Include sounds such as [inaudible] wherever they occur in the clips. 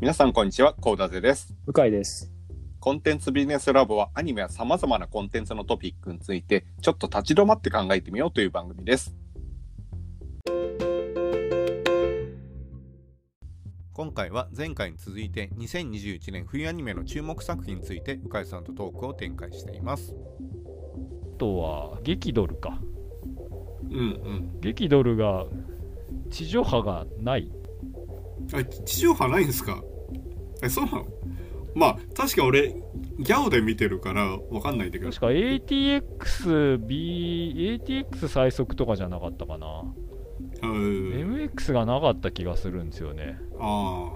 皆さんこんにちは、コーダゼです。向井です。コンテンツビジネスラボはアニメや様々なコンテンツのトピックについてちょっと立ち止まって考えてみようという番組です。今回は前回に続いて2021年冬アニメの注目作品について向井さんとトークを展開しています。あとは、激ドルか。うんうん。激ドルが地上波がない。あ地上波ないんですか？えそうなの？まあ確か俺ギャオで見てるからわかんないんだけど確か ATX、B、ATX 最速とかじゃなかったかな。うん MX がなかった気がするんですよね。あ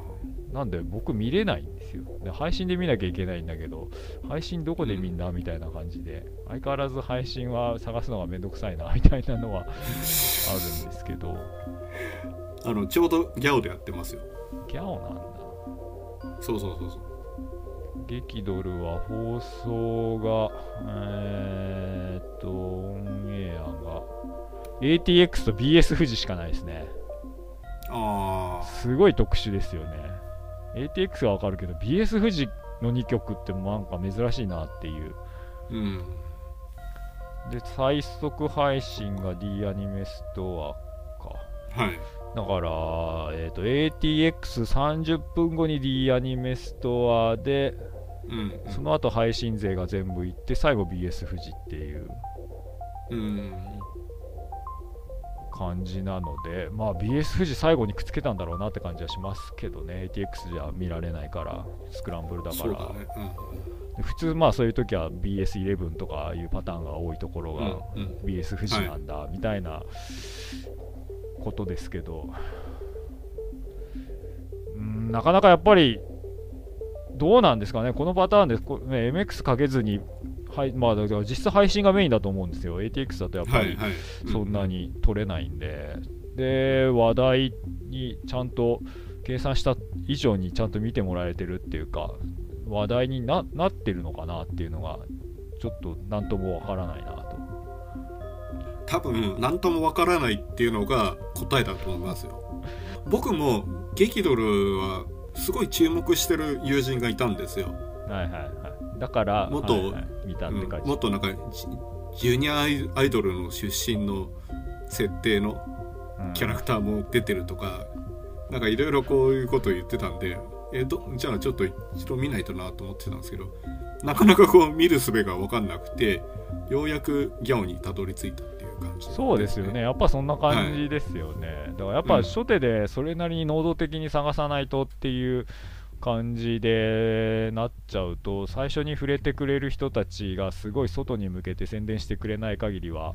なんで僕見れないんですよ。で配信で見なきゃいけないんだけど、配信どこで見んだみたいな感じで、相変わらず配信は探すのがめんどくさいなみたいなのはあるんですけど、ああのちょうどギャオでやってますよギャオなんだ。そうそうそうそう激ドルは放送が、えーっと、オンエアが、ATX と BS 富士しかないですね。ああすごい特殊ですよね。ATX はわかるけど、BS 富士の2曲ってなんか珍しいなっていう。うんで、最速配信が D アニメストアか。はいだから、えーっと、ATX30 分後に D アニメストアで、うんその後配信税が全部いって、最後 BS 富士っていう。うん感じなので、まあ BS 富士最後にくっつけたんだろうなって感じはしますけどね、ATX じゃ見られないから、スクランブルだから。そうだね。で普通、まあそういう時は BS11 とかいうパターンが多いところが、うんうん。うん BS 富士なんだ、みたいなことですけど、うんなかなかやっぱり、どうなんですかね、このパターンでこ、ね、MX かけずに、はいまあ、だから実質配信がメインだと思うんですよ、ATX だとやっぱりそんなに取れないんで、で、話題にちゃんと計算した以上にちゃんと見てもらえてるっていうか、話題にななってるのかなっていうのが、ちょっとなんともわからないなと。多分何ともわからないっていうのが答えだと思いますよ僕も激ドルはすごい注目してる友人がいたんですよ、はいはいはい。だから、もっとはいはい見たっうんて感じ。もっとなんかジジュニアアイドルの出身の設定のうんキャラクターも出てるとか、なんかいろいろこういうことを言ってたんでえどじゃあちょっと一度見ないとなと思ってたんですけどなかなかこう見る術が分かんなくてようやくギャオにたどり着いたいう感じ、そうですよね、やっぱそんな感じですよね。だからやっぱうん。初手でそれなりに能動的に探さないとっていう感じでなっちゃうと、最初に触れてくれる人たちがすごい外に向けて宣伝してくれない限りは、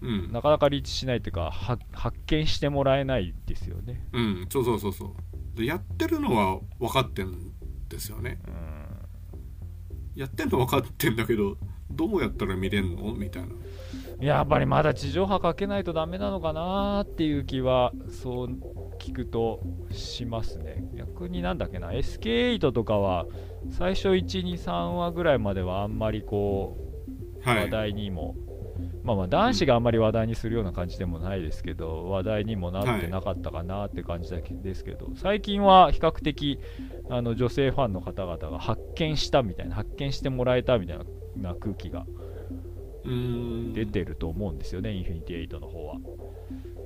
うん。なかなかリーチしないっていうか、は発見してもらえないですよね。うん。そうそうそうそう。でやってるのは分かってんですよね。うん。やってんの分かってんだけどどうやったら見れんの？みたいなやっぱりまだ地上波かけないとダメなのかなっていう気はそう聞くとしますね。逆になんだっけな。SK8 とかは最初123話ぐらいまではあんまりこう話題にも、まあまあ男子があんまり話題にするような感じでもないですけど話題にもなってなかったかなって感じですけど、最近は比較的あの女性ファンの方々が発見したみたいな発見してもらえたみたいな空気が出てると思うんですよね、インフィニティエイトの方は。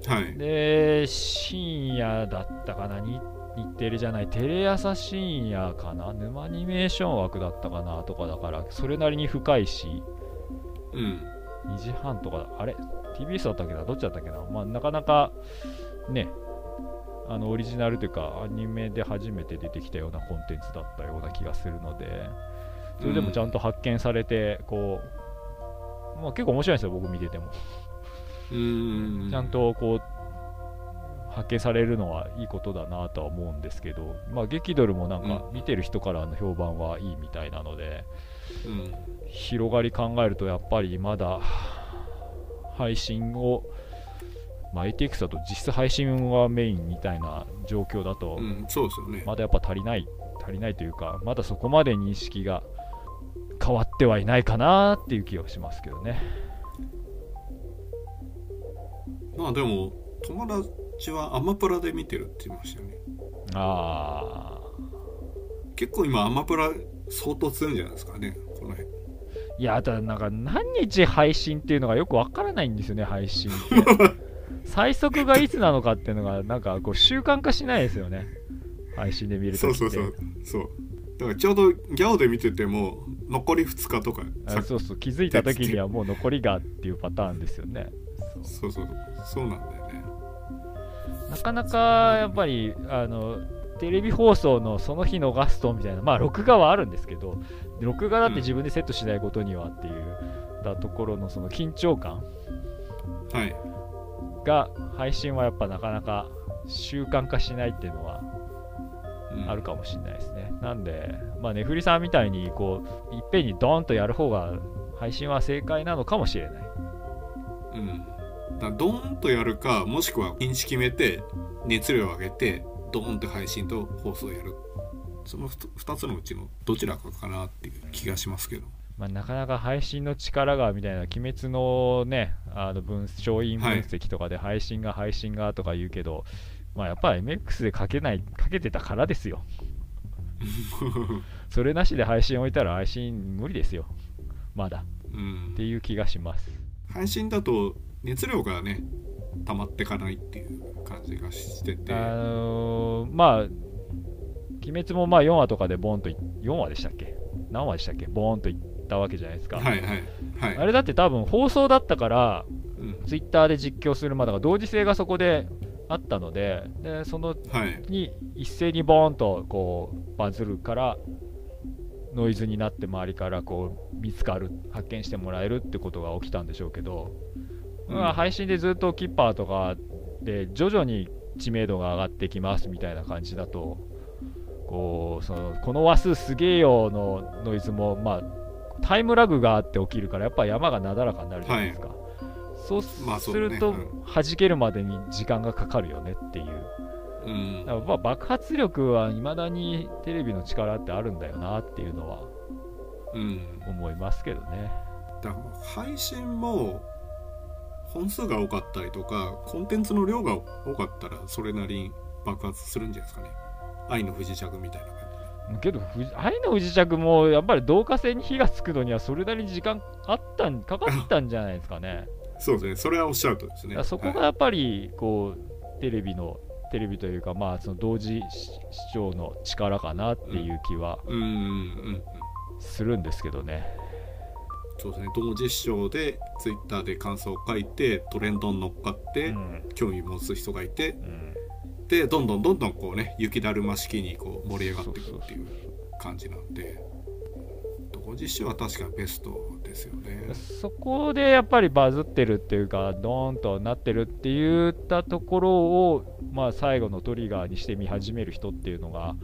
はいで、深夜だったかな、に日テレじゃない、テレ朝深夜かな、沼アニメーション枠だったかなとかだから、それなりに深いし、うん2時半とか、あれ ?TBS だったっけなどっちだったっけなまあ、なかなか、ね、あの、オリジナルというか、アニメで初めて出てきたようなコンテンツだったような気がするので、それでもちゃんと発見されて、こう、まあ、結構面白いんですよ、僕見てても。うーん。ちゃんとこう発見されるのはいいことだなとは思うんですけど、まあ、激ドルもなんかう見てる人からの評判はいいみたいなので、うん。広がり考えるとやっぱりまだ配信を、まあ、ATX だと実質配信はメインみたいな状況だと、まだやっぱ足りない足りないというかまだそこまで認識が変わってはいないかなっていう気はしますけどね。まあでも友達はアマプラで見てるって言いましたよね。ああ結構今アマプラ相当強いんじゃないですかねこの辺。いやだなんか何日配信っていうのがよくわからないんですよね配信って。[laughs] 最速がいつなのかっていうのがなんかこう習慣化しないですよね。配信で見るとそうそうそう。そうだからちょうどギャオで見てても残り2日とかあそうそう気づいた時にはもう残りがっていうパターンですよね。そう。そうそうなんだよね。なかなかやっぱりあのテレビ放送のその日逃すとみたいなまあ録画はあるんですけど録画だって自分でセットしないことにはっていうたところのその緊張感。はい。が配信はやっぱなかなか習慣化しないっていうのはうんあるかもしれないですね。なんで、まあ、ネフリさんみたいにこういっぺんにドーンとやる方が配信は正解なのかもしれない。うん。だドーンとやるかもしくは日にち決めて熱量を上げてドーンと配信と放送をやる。その2つのうちのどちらかかなっていう気がしますけど。まあ、なかなか配信の力がみたいな、鬼滅のね、あの分勝因分析とかで配信が配信がとか言うけど、まあやっぱ MX でかけない、かけてたからですよ。[laughs] それなしで配信置いたら配信無理ですよ。まだ。うんっていう気がします。配信だと熱量がね溜まってかないっていう感じがしててあのーまあ、鬼滅もまあ4話とかでボーンとい、4話でしたっけ？何話でしたっけ？ボーンといったわけじゃないですか。はいはいはいあれだって多分放送だったから、うんツイッターで実況するまでが同時性がそこであったので、でそのはい。に一斉にボーンとこうバズるから、ノイズになって周りからこう見つかる、発見してもらえるってことが起きたんでしょうけど、うん。まあ配信でずっとキッパーとかで徐々に知名度が上がってきますみたいな感じだと、こうそのこの話数すげえよのノイズも、まあ、タイムラグがあって起きるから、やっぱり山がなだらかになるじゃないですか。そうまあすると、弾けるまでに時間がかかるよねっていう。うんだからまあ爆発力はいまだにテレビの力ってあるんだよなっていうのはうん思いますけどね。だから配信も本数が多かったりとかコンテンツの量が多かったらそれなりに爆発するんじゃないですかね愛の不時着みたいな感けど、愛の不時着もやっぱり導火線に火がつくのにはそれなりに時間あったんかかったんじゃないですかね。じそうですね。それはおっしゃるとですね。そこがはい。やっぱりこうテレビのテレビというかまあその同時視聴の力かなっていう気はうん。うんうんするんですけどね。そうですね。同時視聴でツイッターで感想を書いてトレンドに乗っかって、うん。興味持つ人がいてうん。でどんどんどんどんこうね雪だるま式にこう盛り上がっていくっていう感じなんで同時視聴は確かベストですよね。そこでやっぱりバズってるっていうか、ドーンとなってるって言ったところを、まあ、最後のトリガーにして見始める人っていうのが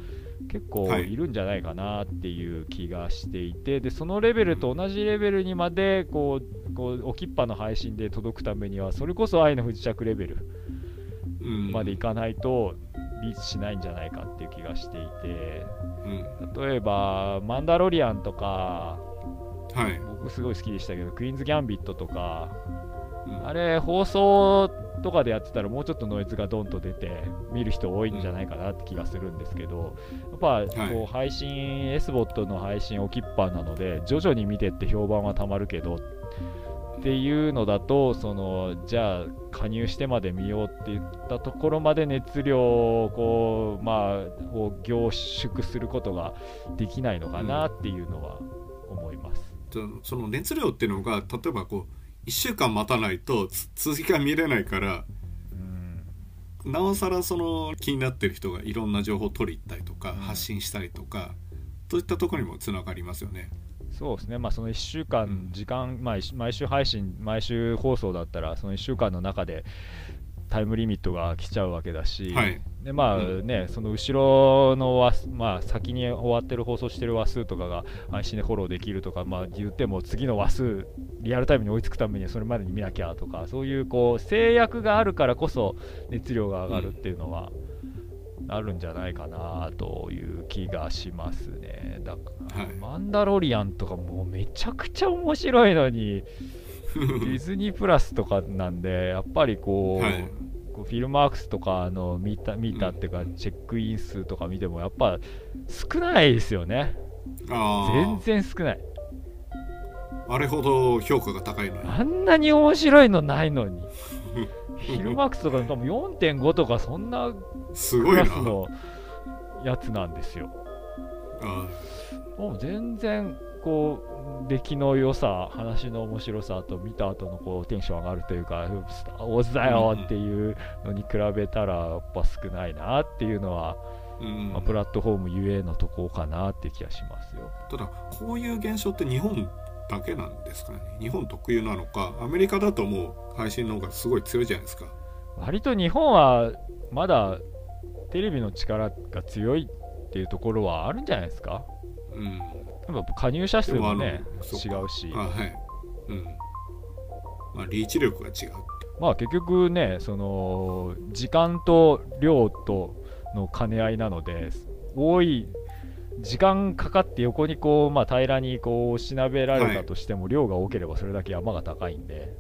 結構はい。いるんじゃないかなっていう気がしていて、でそのレベルと同じレベルにまでこうこう置きっぱの配信で届くためには、それこそ愛の不時着レベルうん。までいかないとリーチしないんじゃないかっていう気がしていて、うん。例えば、マンダロリアンとか、はい、僕すごい好きでしたけど、クイーンズ・ギャンビットとか、うん。あれ、放送とかでやってたら、もうちょっとノイズがドンと出て、見る人多いんじゃないかなって気がするんですけど、やっぱこはう配信、S ボットの配信置きっぱなので、徐々に見てって評判はたまるけど、っていうのだと、そのじゃあ、加入してまで見ようって言ったところまで熱量をこう、まあ、を凝縮することができないのかなっていうのは思います。そその熱量っていうのが例えばこう1週間待たないとつ続きが見れないからうん。なおさらその気になってる人がいろんな情報を取り入ったりとか、うん。発信したりとかそういったところにもつながりますよね。そうですね、まあ、その1週う間ん、時間、まあ、いし毎週配信、毎週放送だったら、その1週間の中でタイムリミットが来ちゃうわけだし、はいでまあうね、その後ろの話、まあ、先に終わってる放送してる話数とかが配信でフォローできるとか、まあ、言っても次の話数、リアルタイムに追いつくためにはそれまでに見なきゃとか、そういうこう制約があるからこそ熱量が上がるっていうのは。あるんじゃないかなという気がしますね。だから、はいマンダロリアンとかもうめちゃくちゃ面白いのに、[laughs] ディズニープラスとかなんで、やっぱりこう、はいこうフィルマークスとかの見た見たっていうか、チェックイン数とか見てもやっぱ少ないですよね。あ全あ然少ない。あれほど評価が高いのに。あんなに面白いのないのに。フィルマークスとか多分4.5とかそんなクすごいな。ラスのやつなんですよ。あもう全然こう出来の良さ話の面白さと見た後のこうテンション上がるというか「スター・ウォーズだよ!」っていうのに比べたらやっぱ少ないなっていうのは、ーうんまあプラットフォームゆえのとこかなって気がしますよ。ただこういう現象って日本だけなんですかね日本特有なのかアメリカだともう配信の方がすごい強いじゃないですか割と日本はまだテレビの力が強いっていうところはあるんじゃないですかうんやっぱ加入者数もね違うし。あはい。うん。まあリーチ力が違うまあ結局ねその時間と量との兼ね合いなので多い時間かかって横にこう、まあ、平らにこうしなべられたとしても、量が多ければそれだけ山が高いんで。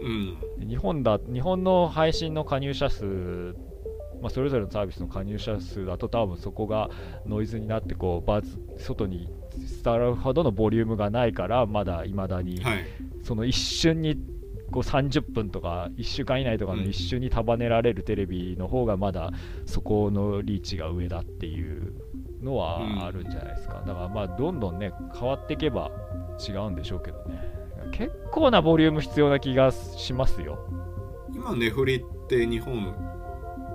うん。日本だ日本の配信の加入者数まあ、それぞれのサービスの加入者数だと多分そこがノイズになってこうバズ外に伝わるほどのボリュームがないからまだいまだに。はい。その一瞬にこう30分とか1週間以内とかの一瞬に束ねられるテレビの方がまだそこのリーチが上だっていうのはあるんじゃないですか、だからまあどんどんね変わっていけば違うんでしょうけどね。結構なボリューム必要な気がしますよ。今ネフリって日本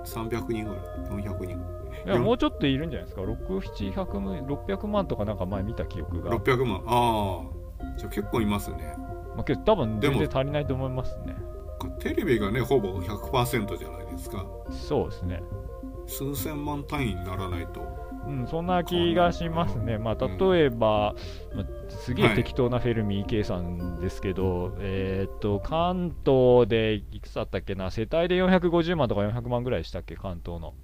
300人ぐらい400人。ぐいやもうちょっといるんじゃないですか？6700 600万とかなんか前見た記憶が、らい600万。ああ。じゃあ結構いますね。まあ、けど多分全然足りないと思いますね。テレビがねほぼ100%じゃないですか。そうですね。数千万単位にならないと。うん、そんな気がしますね。まあ、例えば、まあすげえ適当なフェルミー計算ですけど、えーっと、関東でいくつだったっけな、世帯で450万とか400万ぐらいでしたっけ、関東の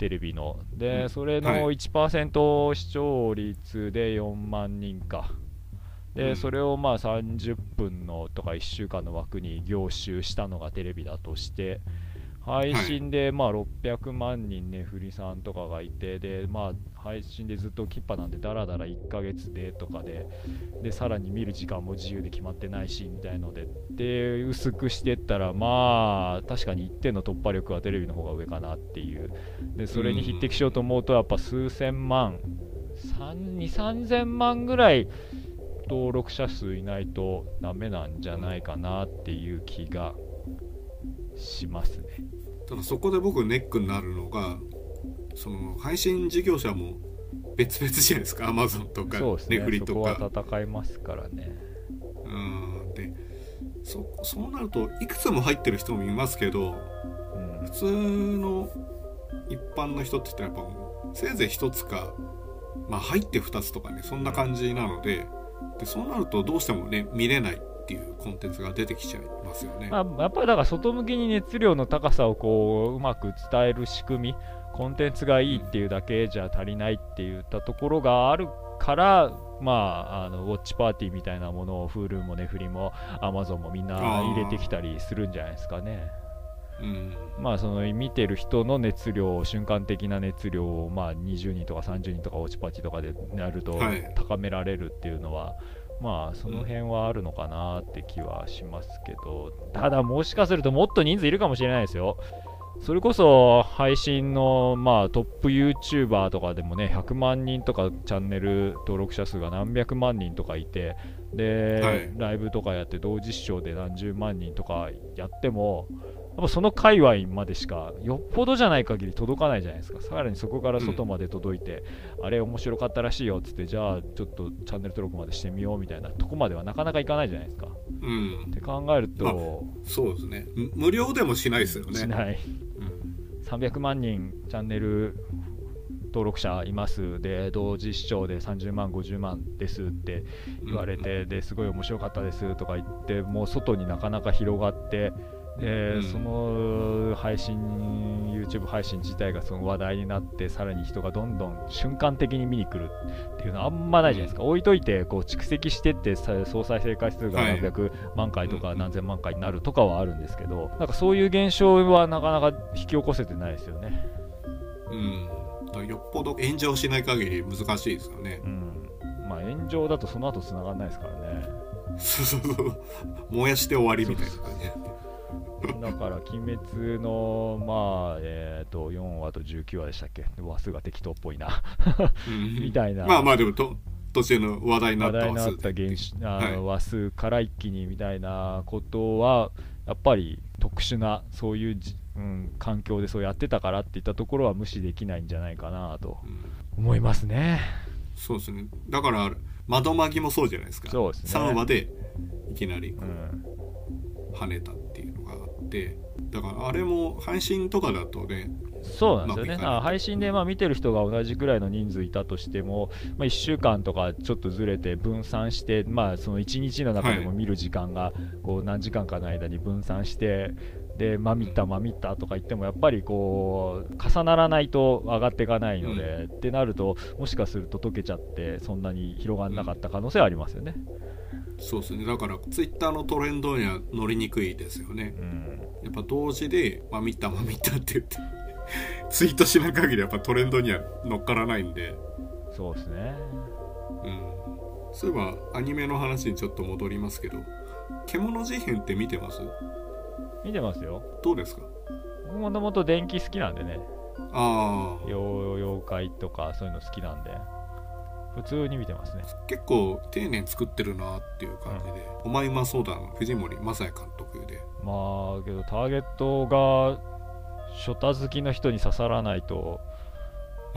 テレビの。うで、んそれのはい1%視聴率で4万人か。で、うんそれをまあ30分のとか1週間の枠に凝集したのがテレビだとして、配信でまあ600万人ね、フリさんとかがいて、で、まあ、配信でずっとキッパなんで、だらだら1ヶ月でとかで、で、さらに見る時間も自由で決まってないし、みたいので、で、薄くしてったら、まあ、確かに一定の突破力はテレビの方が上かなっていう。で、それに匹敵しようと思うと、やっぱ数千万、3 2、3000万ぐらい登録者数いないとダメなんじゃないかなっていう気がしますね。ただそこで僕ネックになるのがその配信事業者も別々じゃないですかアマゾンとかそうですね、ネフリそこはとか戦いますからね。うん。でそそうなるといくつも入ってる人もいますけどうん。普通の一般の人って言ったらやっぱせいぜい1つかまあ入って2つとかねそんな感じなのででそうなるとどうしてもね見れないっていうコンテンツが出てきちゃいますよね。まあ、やっぱりだから外向きに熱量の高さをこううまく伝える仕組みコンテンツがいいっていうだけじゃ足りないって言ったところがあるからまあ、あのウォッチパーティーみたいなものを Hulu もネフリも Amazon もみんな入れてきたりするんじゃないですかね。うんまあその見てる人の熱量瞬間的な熱量をまあ20人とか30人とかウォッチパーティーとかでやるとはい高められるっていうのは、まあその辺はあるのかなって気はしますけど、ただもしかするともっと人数いるかもしれないですよ。それこそ配信の、まあ、トップ YouTuber とかでもね100万人とかチャンネル登録者数が何百万人とかいてで、はいライブとかやって同時視聴で何十万人とかやってもやっぱその界隈までしかよっぽどじゃない限り届かないじゃないですか。さらにそこから外まで届いて、あれ面白かったらしいよっつってじゃあちょっとチャンネル登録までしてみようみたいなとこまではなかなかいかないじゃないですか。うん。って考えると、そうですね。む無料でもしないですよね。しない。うん300万人チャンネル登録者いますで同時視聴で30万50万ですって言われて、ですごい面白かったですとか言ってもう外になかなか広がってで、うん。その配信 YouTube 配信自体がその話題になってさらに人がどんどん瞬間的に見に来るっていうのはあんまないじゃないですか、置いといてこう蓄積してってさ総再生回数がはい何百万回とかうん。何千万回になるとかはあるんですけどなんかそういう現象はなかなか引き起こせてないですよね。うん。よっぽど炎上しない限り難しいですよね。うん。まあ、炎上だとその後繋がらないですからね。そうそうそう燃やして終わりみたいな感じ [laughs] だから、鬼滅の、まあ、えっ、と、4話と19話でしたっけ？話数が適当っぽいな。うん。[laughs] みたいな。まあまあでもと途中の話題にな話った話数。題になった現象あの、は話数から一気にみたいなことは、やっぱり特殊な、そういうじ、うん、環境でそうやってたからっていったところは無視できないんじゃないかなとうん。思いますね。そうですね。だから窓マギもそうじゃないですか。そうですね。3話でいきなりうん。跳ねたってだからあれも配信とかだとねそうなんですよね、あ配信でまあ見てる人が同じぐらいの人数いたとしても、まあ、1週間とかちょっとずれて分散して、まあ、その1日の中でもはい。見る時間がこう何時間かの間に分散して、で、まあ、見た、まあ、見たとか言っても、やっぱりこう重ならないと上がっていかないので、ってなると、もしかすると溶けちゃって、そんなに広がらなかった可能性はありますよね。そうですね。だからツイッターのトレンドには乗りにくいですよね。うん。やっぱ同時で「まあ見たまあ見た」って言って [laughs] ツイートしない限りやっぱトレンドには乗っからないんで。そうですね。うん。そういえばアニメの話にちょっと戻りますけど「獣事変」って見てます？見てますよ。どうですか？もともと電気好きなんでね。ああ妖妖怪とかそういうの好きなんで普通に見てますね。結構丁寧に作ってるなっていう感じで「お前うまそうだな」藤森正也監督で。まあけどターゲットがショタ好きの人に刺さらないと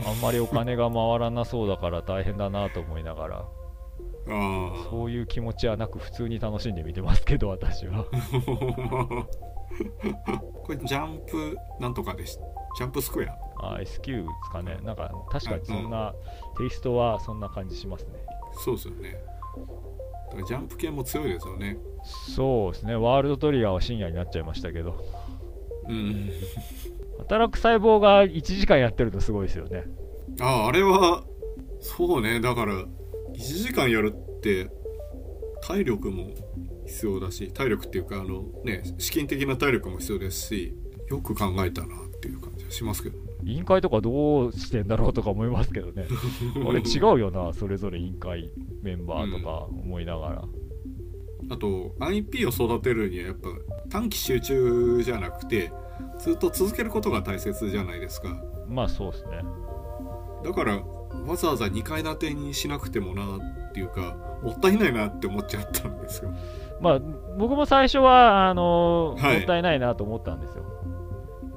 あんまりお金が回らなそうだから大変だなと思いながらそういう気持ちはなく普通に楽しんで見てますけど私は [laughs] これジャンプなんとかでしジャンプスクエア。あ SQ ですかね。なんか確かにそんな、テイストはそんな感じしますね。そうですよね。だからジャンプ系も強いですよね。そうですね。ワールドトリガーは深夜になっちゃいましたけど。うん。働く細胞が1時間やってるとすごいですよね。あああれはそうね。だから1時間やるって体力も必要だし体力っていうかあのね資金的な体力も必要ですしよく考えたなっていう感じはしますけど委員会とかどうしてんだろうとか思いますけどね。[laughs] あれ違うよなそれぞれ委員会メンバーとか思いながら、あと IP を育てるにはやっぱ短期集中じゃなくてずっと続けることが大切じゃないですか。まあそうですね。だからわざわざ2階建てにしなくてもなっていうかもったいないなって思っちゃったんですよ。まあ僕も最初はあのはい。もったいないなと思ったんですよ。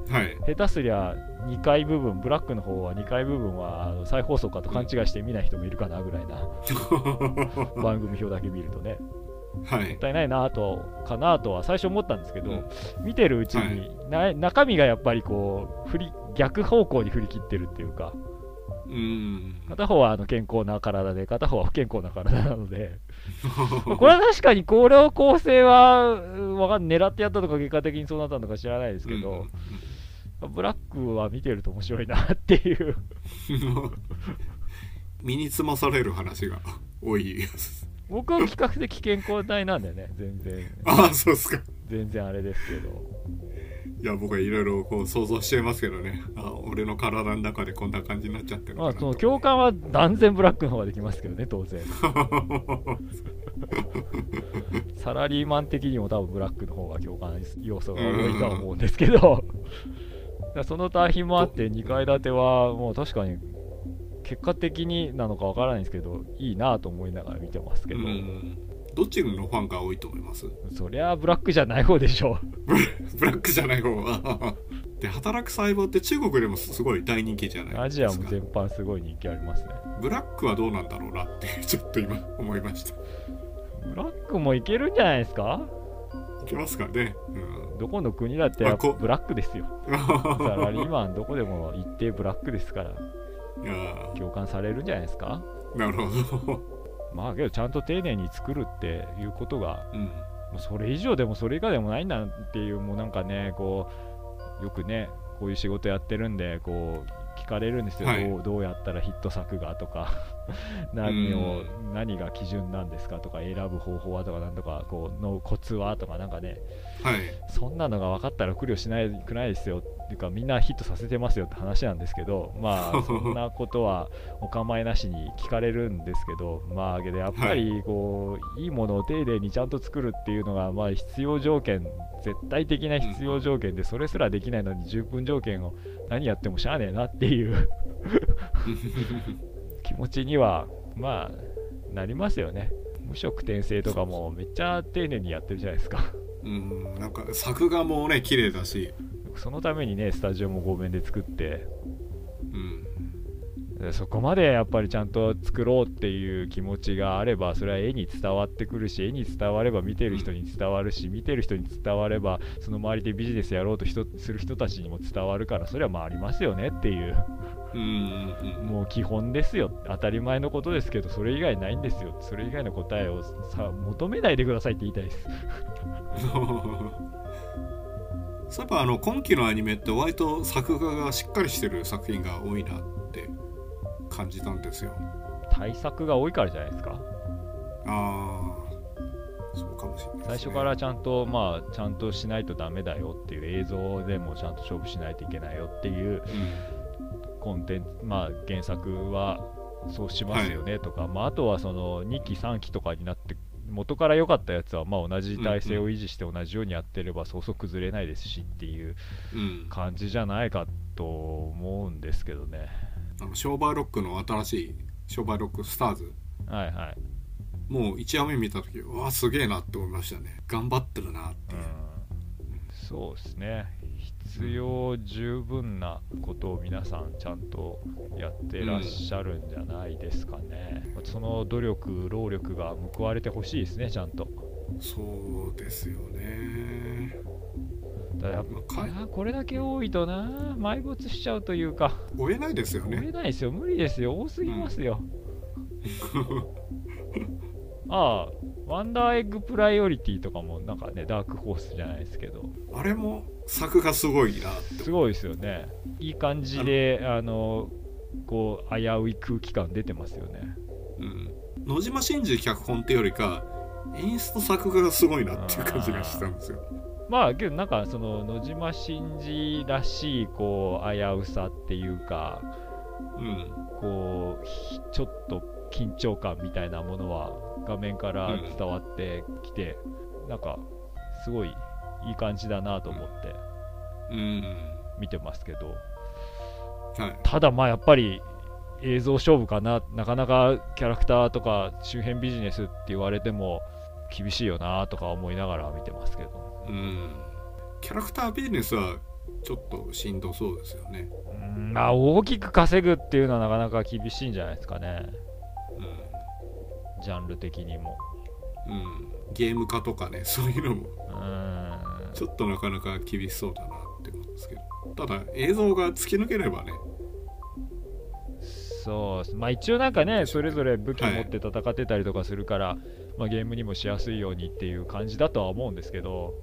はい。下手すりゃ2階部分ブラックの方は2階部分はあの再放送かと勘違いして見ない人もいるかなぐらいな [laughs] 番組表だけ見るとね。はい。もったいないなとかなとは最初思ったんですけど、うん。見てるうちに、な中身がやっぱりこう振り逆方向に振り切ってるっていうかうん。片方はあの健康な体で片方は不健康な体なので。ま [laughs] あこれは確かにこれを構成はうんわかん狙ってやったとか結果的にそうなったのか知らないですけど、ブラックは見てると面白いなっていう。う [laughs] ん身につまされる話が多い。です僕は比較的健康体なんでね全然。ああそうですか。全然あれですけどいや僕はいろいろこう想像しちゃいますけどね。あ俺の体の中でこんな感じになっちゃってるのまあその共感は断然ブラックの方ができますけどね当然。[laughs] サラリーマン的にも多分ブラックの方が共感要素が多いとは思うんですけど、その対比もあって2階建てはもう確かに結果的になのかわからないんですけどいいなと思いながら見てますけど、うんどっちのファンが多いと思います？そりゃブラックじゃない方でしょ [laughs] ブラックじゃない方は。で働く細胞って中国でもすごい大人気じゃないですか。アジアも全般すごい人気ありますね。ブラックはどうなんだろうなってちょっと今思いました。ブラックもいけるんじゃないですか？いけますかね。うん。どこの国だってブラックですよ。[laughs] サラリーマンどこでも一定ブラックですから。いや共感されるんじゃないですか？ーなるほどまあけどちゃんと丁寧に作るっていうことがうん。もうそれ以上でもそれ以下でもないんだっていうもうなんかねこうよくねこういう仕事やってるんでこう聞かれるんですよ、はい。どうどうやったらヒット作がとか [laughs] 何を何が基準なんですかとか選ぶ方法はとかなんとかこうのコツはとかなんかね。はい。そんなのが分かったら苦慮しないくないですよっていうかみんなヒットさせてますよって話なんですけどまあ [laughs] そんなことはお構いなしに聞かれるんですけどまあけどやっぱりこう、い、いものを丁寧にちゃんと作るっていうのがまあ必要条件絶対的な必要条件でそれすらできないのに十分条件を何やってもしゃあねえなっていう [laughs] 気持ちにはまあなりますよね。無色転生とかもめっちゃ丁寧にやってるじゃないですか。うんなんか作画もね綺麗だし。そのためにねスタジオも5面で作って。うん。でそこまでやっぱりちゃんと作ろうっていう気持ちがあればそれは絵に伝わってくるし絵に伝われば見てる人に伝わるし見てる人に伝わればその周りでビジネスやろうと人する人たちにも伝わるからそれはまあありますよねっていう。うんうんもう基本ですよ。当たり前のことですけどそれ以外ないんですよ。それ以外の答えをさ求めないでくださいって言いたいです。[laughs] そういえばあの今期のアニメって割と作画がしっかりしてる作品が多いなって感じたんですよ。対策が多いからじゃないですか。ああそうかもしれないね、最初からちゃんとまあちゃんとしないとダメだよっていう映像でもちゃんと勝負しないといけないよっていうコンテンツまあ原作はそうしますよねとか、まあ、あとはその2期3期とかになって元から良かったやつはまあ同じ体制を維持して同じようにやってればそうそう崩れないですしっていう感じじゃないかと思うんですけどね。あのショーバーロックの新しいショーバーロックスターズ。はいはい、もう1話目見た時うわすげえなって思いましたね。頑張ってるなっていう、うん、そうですね必要十分なことを皆さんちゃんとやってらっしゃるんじゃないですかね、その努力労力が報われてほしいですねちゃんと。そうですよね。だやっぱこれだけ多いとな埋没しちゃうというか。追えないですよ追ねえないですよ。無理ですよ。多すぎますよ、[laughs] ああワンダーエッグプライオリティとかもなんかねダークホースじゃないですけど。あれも作画がすごいなすごいですよね。いい感じであのこう危うい空気感出てますよね。うん、野島真司脚本ってよりか演出と作画がすごいなっていう感じがしたんですよ。まあけどなんかその野島真司らしいこう危うさっていうかうん。こうひちょっと緊張感みたいなものは画面から伝わってきて、なんかすごいいい感じだなと思ってうん。見てますけど、はい。ただまあやっぱり映像勝負かな。なかなかキャラクターとか周辺ビジネスって言われても厳しいよなとか思いながら見てますけど。うん。キャラクタービジネスはちょっとしんどそうですよね。うん。まあ大きく稼ぐっていうのはなかなか厳しいんじゃないですかねジャンル的にも。うん、うん、ゲーム化とかね [laughs] そういうのも。うん。ちょっとなかなか厳しそうだなって思うんですけど。ただ映像が突き抜ければね。そうまあ一応なんかねそれぞれ武器持って戦ってたりとかするから、まあ、ゲームにもしやすいようにっていう感じだとは思うんですけど。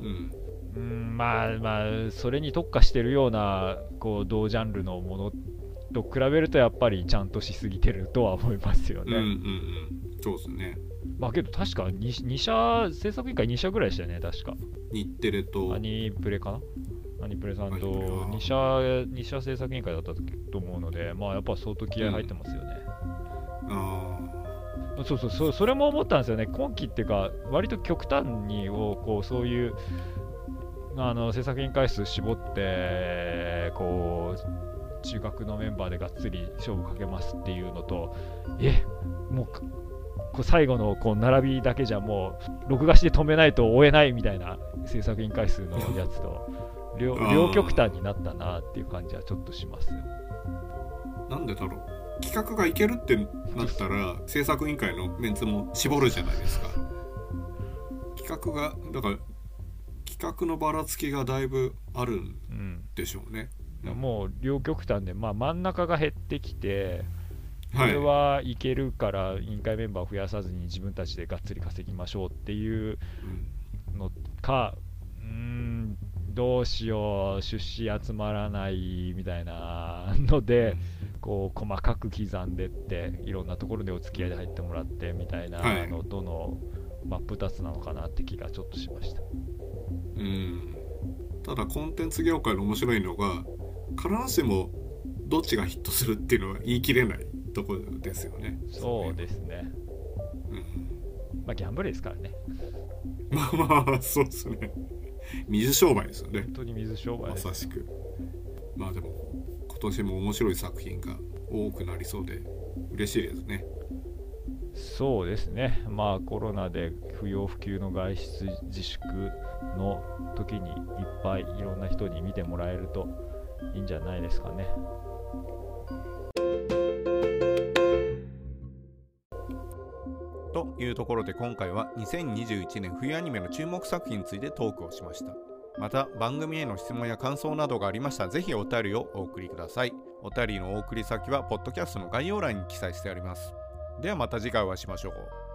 うん。うんまあまあそれに特化してるようなこう同ジャンルのものと比べるとやっぱりちゃんとしすぎてるとは思いますようんうんうね、ん。そうですね。まあけど確か 2, 2社制作委員会2社ぐらいでしたよね確か。日テレとアニプレかな？アニプレさんとアニプレは2社 ,2 社制作委員会だったと思うのでまあやっぱ相当気合入ってますよね、あそうそうそうそれも思ったんですよね。今期っていうか割と極端にをこうそういうあの制作委員会数絞ってこう中学のメンバーでがっつり勝負かけますっていうのとえもうかこう最後のこう並びだけじゃもう録画して止めないと追えないみたいな制作委員会数のやつと両極端になったなっていう感じはちょっとしますなんでだろう。企画がいけるってなったら制作委員会のメンツも絞るじゃないですか。企画がだから企画のばらつきがだいぶあるんうんでしょうねもう両極端で、まあ、真ん中が減ってきて、こはい。れはいけるから委員会メンバーを増やさずに自分たちでがっつり稼ぎましょうっていううん。のか、うーん、どうしよう出資集まらないみたいなので、こう細かく刻んでっていろんなところでお付き合いで入ってもらってみたいなはいのとの真っ二つなのかなって気がちょっとしました。うん。ただコンテンツ業界の面白いのが必ずしもどっちがヒットするっていうのは言い切れないところですよねそうですね。うんまあギャンブルですからね。まあまあそうですね水商売ですよね本当に水商売まさ。しくまあでも今年も面白い作品が多くなりそうで嬉しいですねそうですね。まあコロナで不要不急の外出自粛の時にいっぱいいろんな人に見てもらえるといいんじゃないですかね。というところで今回は2021年冬アニメの注目作品についてトークをしました。また番組への質問や感想などがありましたらぜひお便りをお送りください。お便りのお送り先はポッドキャストの概要欄に記載してあります。ではまた次回お会いしましょう。